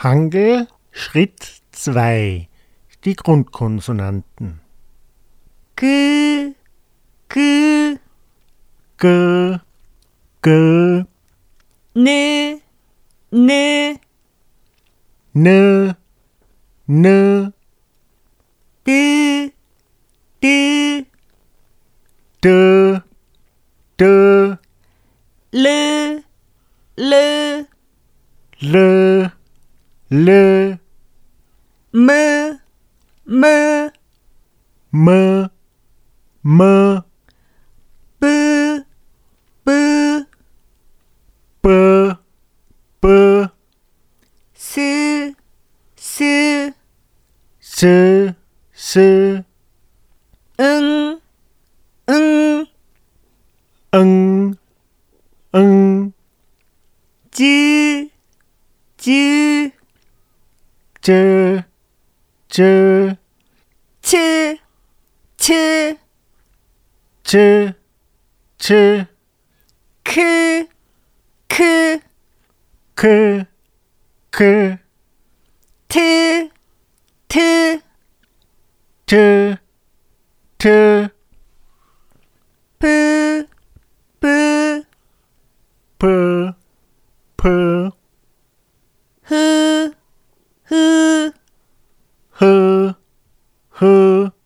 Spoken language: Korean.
Hangel Schritt 2 Die Grundkonsonanten. G G G G Ne Ne. Ne Ne D D. D D. Le Le Le 了么么么么不不不不是是是是嗯嗯嗯嗯。嗯嗯 쯔, 쯔, 츠, 츠, 쯔, 쯔, 크, 크, 크, 크, 트, 트, 트, 트, 뿌, 뿌, 프, 프, 흐, 흐.